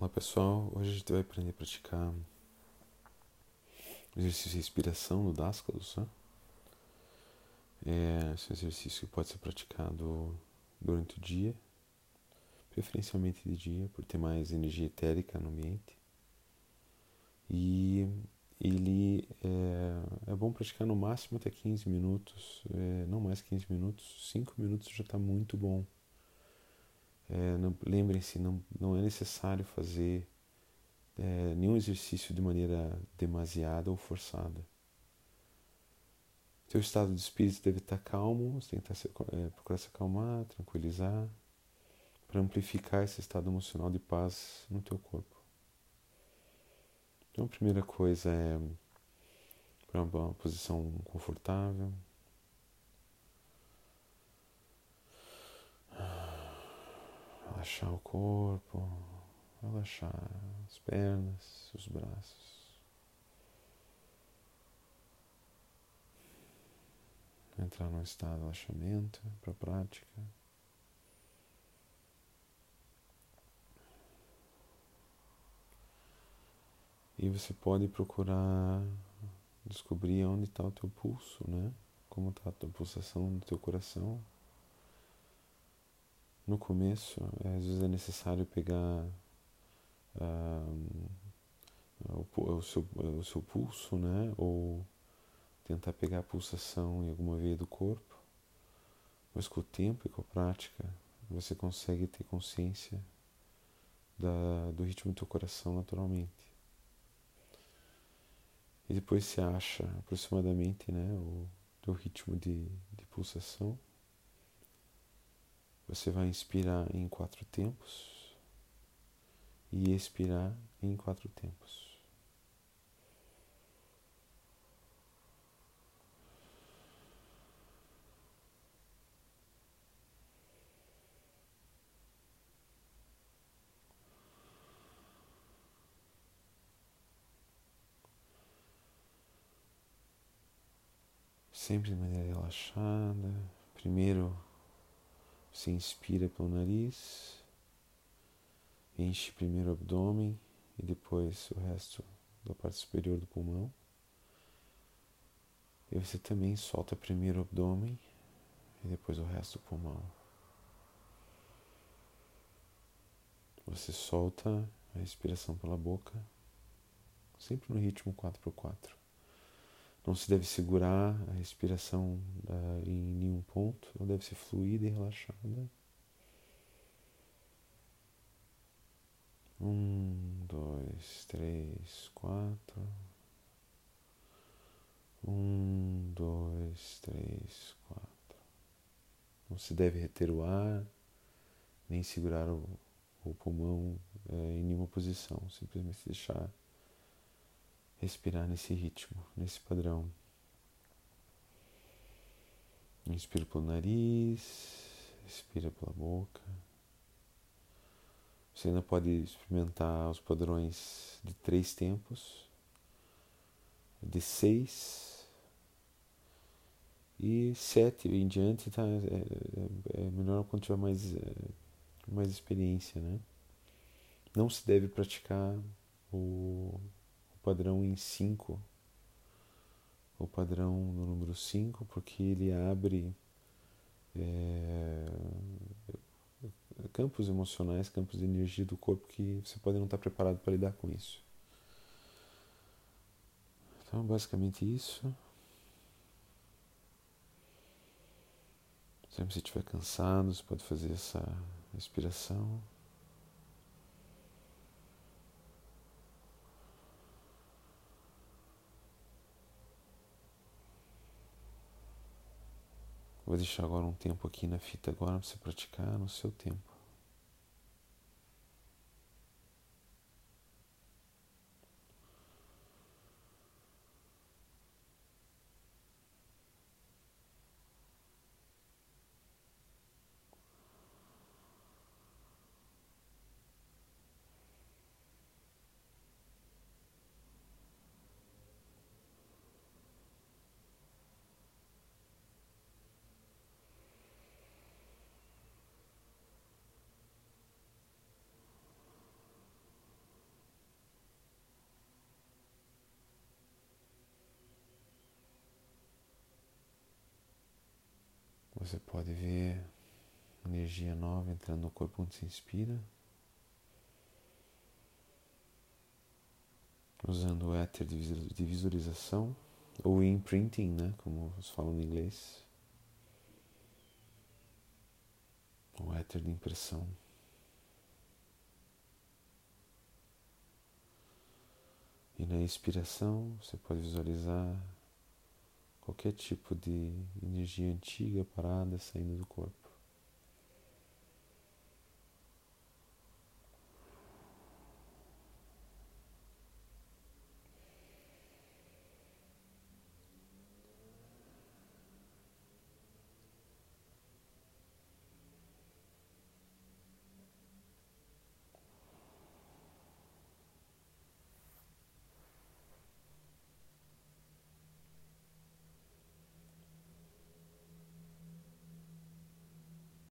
Olá pessoal, hoje a gente vai aprender a praticar exercício de respiração no Dascalos. Né? É, esse exercício pode ser praticado durante o dia, preferencialmente de dia, por ter mais energia etérica no ambiente. E ele é, é bom praticar no máximo até 15 minutos, é, não mais 15 minutos, 5 minutos já está muito bom. É, Lembrem-se, não, não é necessário fazer é, nenhum exercício de maneira demasiada ou forçada. Seu estado de espírito deve estar calmo, você tem que estar, é, procurar se acalmar, tranquilizar, para amplificar esse estado emocional de paz no teu corpo. Então a primeira coisa é para uma posição confortável. Relaxar o corpo, relaxar as pernas, os braços. Entrar num estado de relaxamento para a prática. E você pode procurar descobrir onde está o teu pulso, né? Como está a tua pulsação do teu coração. No começo, é, às vezes é necessário pegar uh, o, o, seu, o seu pulso, né? Ou tentar pegar a pulsação em alguma veia do corpo. Mas com o tempo e com a prática, você consegue ter consciência da, do ritmo do teu coração naturalmente. E depois você acha aproximadamente né, o teu ritmo de, de pulsação. Você vai inspirar em quatro tempos e expirar em quatro tempos. Sempre de maneira relaxada. Primeiro você inspira pelo nariz, enche primeiro o abdômen e depois o resto da parte superior do pulmão. E você também solta primeiro o abdômen e depois o resto do pulmão. Você solta a respiração pela boca, sempre no ritmo 4x4. Não se deve segurar a respiração em ponto, ela deve ser fluida e relaxada. Um, dois, três, quatro. Um, dois, três, quatro. Não se deve reter o ar, nem segurar o, o pulmão é, em nenhuma posição, simplesmente deixar respirar nesse ritmo, nesse padrão. Inspira pelo nariz, expira pela boca. Você ainda pode experimentar os padrões de três tempos, de seis e sete em diante, tá? É, é, é melhor quando tiver mais, é, mais experiência, né? Não se deve praticar o padrão em 5, o padrão no número 5, porque ele abre é, campos emocionais, campos de energia do corpo que você pode não estar preparado para lidar com isso. Então, basicamente isso. Sempre se estiver cansado, você pode fazer essa respiração. Deixar agora um tempo aqui na fita agora para você praticar no seu tempo. Você pode ver energia nova entrando no corpo onde se inspira. Usando o éter de visualização, ou imprinting, né, como eles falam no inglês. O éter de impressão. E na inspiração você pode visualizar qualquer tipo de energia antiga parada saindo do corpo.